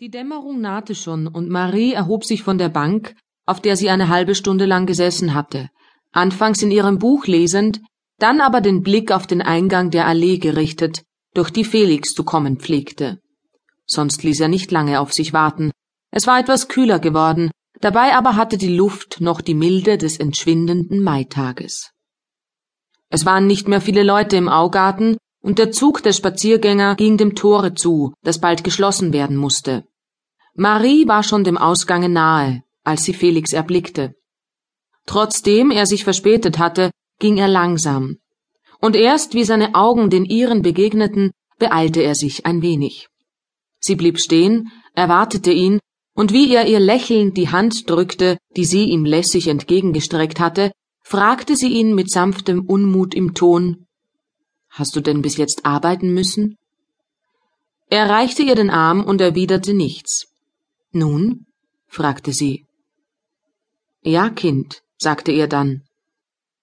Die Dämmerung nahte schon, und Marie erhob sich von der Bank, auf der sie eine halbe Stunde lang gesessen hatte, anfangs in ihrem Buch lesend, dann aber den Blick auf den Eingang der Allee gerichtet, durch die Felix zu kommen pflegte. Sonst ließ er nicht lange auf sich warten. Es war etwas kühler geworden, dabei aber hatte die Luft noch die Milde des entschwindenden Maitages. Es waren nicht mehr viele Leute im Augarten, und der Zug der Spaziergänger ging dem Tore zu, das bald geschlossen werden musste. Marie war schon dem Ausgange nahe, als sie Felix erblickte. Trotzdem er sich verspätet hatte, ging er langsam. Und erst wie seine Augen den ihren begegneten, beeilte er sich ein wenig. Sie blieb stehen, erwartete ihn, und wie er ihr lächelnd die Hand drückte, die sie ihm lässig entgegengestreckt hatte, fragte sie ihn mit sanftem Unmut im Ton Hast du denn bis jetzt arbeiten müssen? Er reichte ihr den Arm und erwiderte nichts. Nun? fragte sie. Ja, Kind, sagte er dann.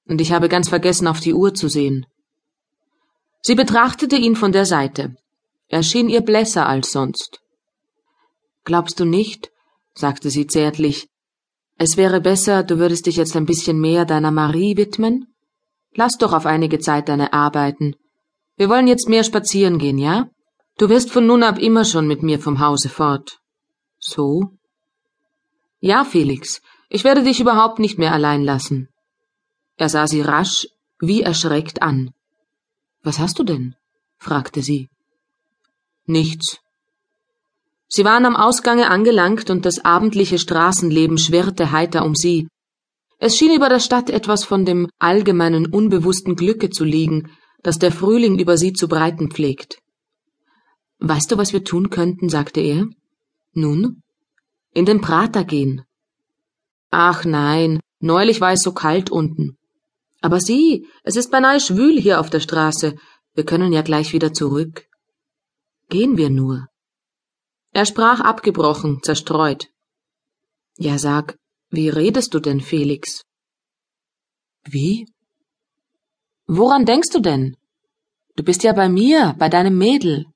Und ich habe ganz vergessen, auf die Uhr zu sehen. Sie betrachtete ihn von der Seite. Er schien ihr blässer als sonst. Glaubst du nicht, sagte sie zärtlich, es wäre besser, du würdest dich jetzt ein bisschen mehr deiner Marie widmen? Lass doch auf einige Zeit deine Arbeiten. Wir wollen jetzt mehr spazieren gehen, ja? Du wirst von nun ab immer schon mit mir vom Hause fort. So? Ja, Felix, ich werde dich überhaupt nicht mehr allein lassen. Er sah sie rasch, wie erschreckt an. Was hast du denn? fragte sie. Nichts. Sie waren am Ausgange angelangt und das abendliche Straßenleben schwirrte heiter um sie. Es schien über der Stadt etwas von dem allgemeinen unbewussten Glücke zu liegen, das der Frühling über sie zu breiten pflegt. Weißt du, was wir tun könnten? sagte er. Nun? In den Prater gehen. Ach nein, neulich war es so kalt unten. Aber sieh, es ist beinahe schwül hier auf der Straße. Wir können ja gleich wieder zurück. Gehen wir nur. Er sprach abgebrochen, zerstreut. Ja, sag, wie redest du denn, Felix? Wie? Woran denkst du denn? Du bist ja bei mir, bei deinem Mädel.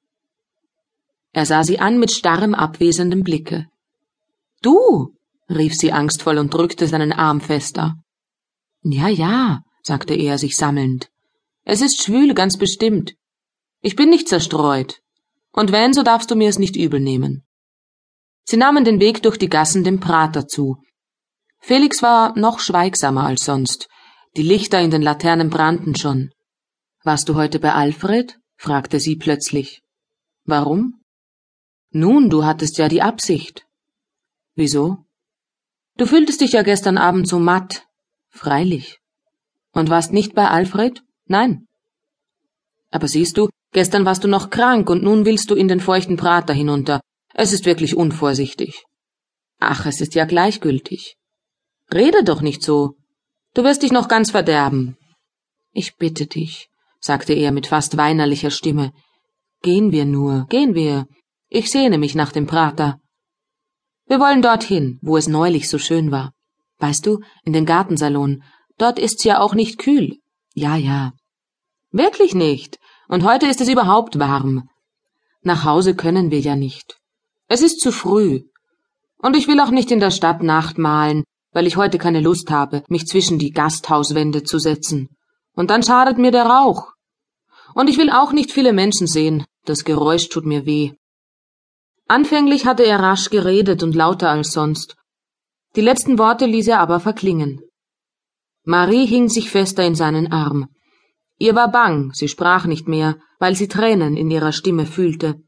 Er sah sie an mit starrem, abwesendem Blicke. Du, rief sie angstvoll und drückte seinen Arm fester. Ja, ja, sagte er sich sammelnd. Es ist schwül, ganz bestimmt. Ich bin nicht zerstreut. Und wenn, so darfst du mir es nicht übel nehmen. Sie nahmen den Weg durch die Gassen dem Prater zu. Felix war noch schweigsamer als sonst. Die Lichter in den Laternen brannten schon. Warst du heute bei Alfred? fragte sie plötzlich. Warum? Nun, du hattest ja die Absicht. Wieso? Du fühltest dich ja gestern Abend so matt. Freilich. Und warst nicht bei Alfred? Nein. Aber siehst du, gestern warst du noch krank und nun willst du in den feuchten Prater hinunter. Es ist wirklich unvorsichtig. Ach, es ist ja gleichgültig. Rede doch nicht so. Du wirst dich noch ganz verderben. Ich bitte dich, sagte er mit fast weinerlicher Stimme. Gehen wir nur, gehen wir. Ich sehne mich nach dem Prater. Wir wollen dorthin, wo es neulich so schön war. Weißt du, in den Gartensalon. Dort ist's ja auch nicht kühl. Ja, ja. Wirklich nicht. Und heute ist es überhaupt warm. Nach Hause können wir ja nicht. Es ist zu früh. Und ich will auch nicht in der Stadt Nacht malen, weil ich heute keine Lust habe, mich zwischen die Gasthauswände zu setzen. Und dann schadet mir der Rauch. Und ich will auch nicht viele Menschen sehen. Das Geräusch tut mir weh. Anfänglich hatte er rasch geredet und lauter als sonst. Die letzten Worte ließ er aber verklingen. Marie hing sich fester in seinen Arm. Ihr war bang, sie sprach nicht mehr, weil sie Tränen in ihrer Stimme fühlte.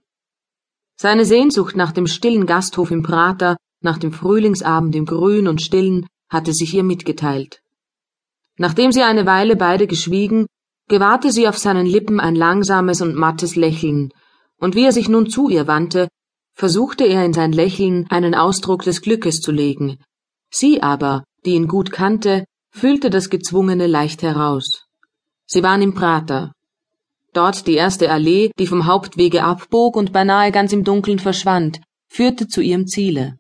Seine Sehnsucht nach dem stillen Gasthof im Prater, nach dem Frühlingsabend im Grün und Stillen, hatte sich ihr mitgeteilt. Nachdem sie eine Weile beide geschwiegen, gewahrte sie auf seinen Lippen ein langsames und mattes Lächeln, und wie er sich nun zu ihr wandte, versuchte er in sein Lächeln einen Ausdruck des Glückes zu legen. Sie aber, die ihn gut kannte, fühlte das Gezwungene leicht heraus. Sie waren im Prater. Dort die erste Allee, die vom Hauptwege abbog und beinahe ganz im Dunkeln verschwand, führte zu ihrem Ziele.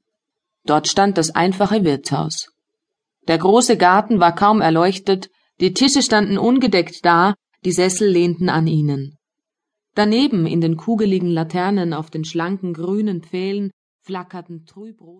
Dort stand das einfache Wirtshaus. Der große Garten war kaum erleuchtet, die Tische standen ungedeckt da, die Sessel lehnten an ihnen. Daneben in den kugeligen Laternen auf den schlanken grünen Pfählen flackerten trüb